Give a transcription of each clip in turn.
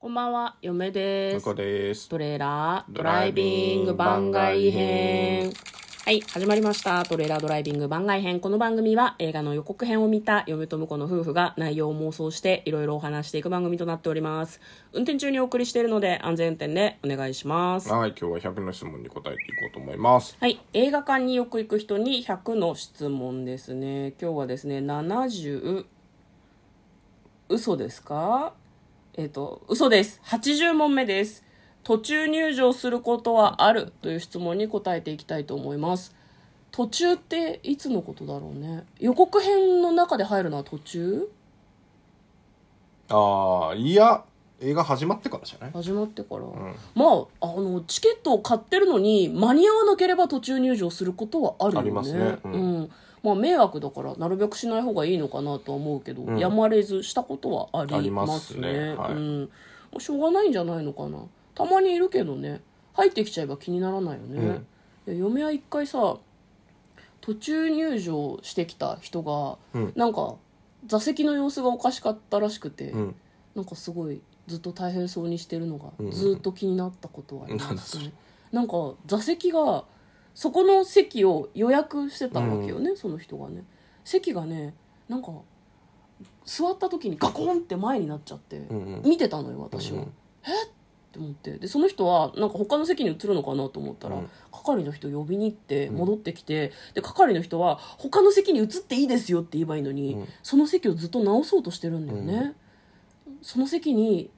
こんばんは、嫁です。向こうです。トレーラードライビング番外編。はい、始まりました。トレーラードライビング番外編。この番組は映画の予告編を見た嫁と婿の夫婦が内容を妄想していろいろお話していく番組となっております。運転中にお送りしているので安全運転でお願いします。はい、今日は100の質問に答えていこうと思います。はい、映画館によく行く人に100の質問ですね。今日はですね、70、嘘ですか？えっ、と、嘘です。80問目です。途中入場することはあるという質問に答えていきたいと思います。途中っていつのことだろうね。予告編の中で入るのは途中？ああ、いや、映画始まってからじゃない？始まってから、まああのチケットを買ってるのに間に合わなければ途中入場することはあるよねありますねううんんまあ迷惑だからなるべくしない方がいいのかなとは思うけど、やまれずしたことはありますね。すね。はい。うん。もうしょうがないんじゃないのかな。たまにいるけどね入ってきちゃえば気にならないよね、いや嫁は一回さ途中入場してきた人が、うん。なんか座席の様子がおかしかったらしくて、うん。なんかすごいずっと大変そうにしてるのがうん。ずっと気になったことはありますね、なんか座席がそこの席を予約してたわけよね、その人がね。席がねなんか座った時にガコンって前になっちゃって、うんうん。見てたのよ私は、うんっ？て思って。でその人はなんか他の席に移るのかなと思ったら、うん。係の人呼びに行って戻ってきて、で係の人は他の席に移っていいですよって言えばいいのに、うん。その席をずっと直そうとしてるんだよね、その席に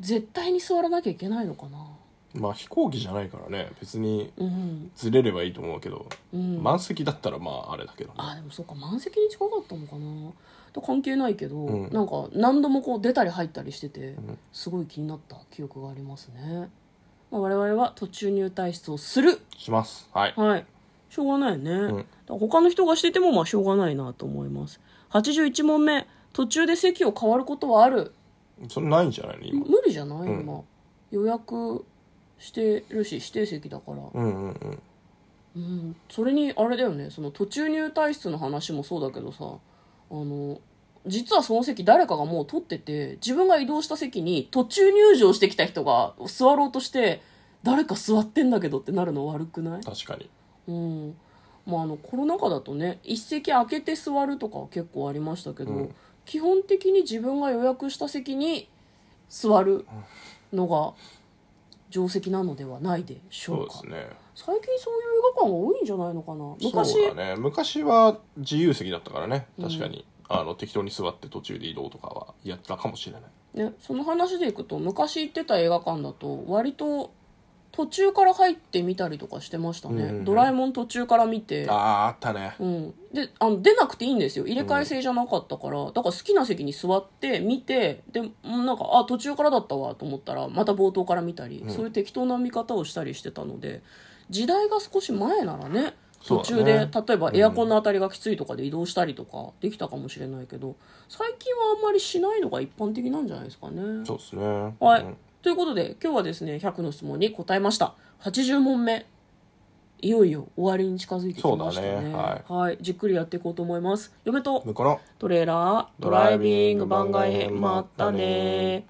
絶対に座らなきゃいけないのかなまあ飛行機じゃないからね、別にうん。ずれればいいと思うけど、うん。満席だったらまああれだけどね。あでもそうか満席に近かったのかな。と関係ないけど、うん。なんか何度もこう出たり入ったりしてて、ん。すごい気になった記憶がありますね、まあ、我々は途中入退室をする。します。はい。はい。しょうがないね、ん。だから他の人がしててもまあしょうがないなと思います。81問目。途中で席を変わることはある。それないんじゃないの今。無理じゃない、うん。今。予約してるし指定席だから、うんうんうん。うん、それにあれだよね。その途中入退室の話もそうだけどさあの実はその席誰かがもう取ってて自分が移動した席に途中入場してきた人が座ろうとして誰か座ってんだけどってなるの悪くない？確かに。うん。まあ、あのコロナ禍だとね一席空けて座るとかは結構ありましたけど、うん。基本的に自分が予約した席に座るのが定石なのではないでしょかそううですね。最近そういう映画館が多いんじゃないのかな昔そうだね。昔は自由席だったからね、確かに。あの、適当に座って途中で移動とかはやったかもしれない。ね、その話でいくと昔行ってた映画館だと割と途中から入ってみたりとかしてましたね、うんうんうん。ドラえもん途中から見て。ああ、あったね。うん、であの出なくていいんですよ。入れ替え制じゃなかったから、だから好きな席に座って見てでうんなんかあ途中からだったわと思ったらまた冒頭から見たり、そういう適当な見方をしたりしてたので時代が少し前ならね途中で、そうだ例えばエアコンの当たりがきついとかで移動したりとかできたかもしれないけど最近はあんまりしないのが一般的なんじゃないですかね。そうですね。はい、うんということで今日はですね100の質問に答えました。80問目。いよいよ終わりに近づいてきましたね。そうだね。はい。じっくりやっていこうと思います。嫁とトレーラードライビング番外編まったね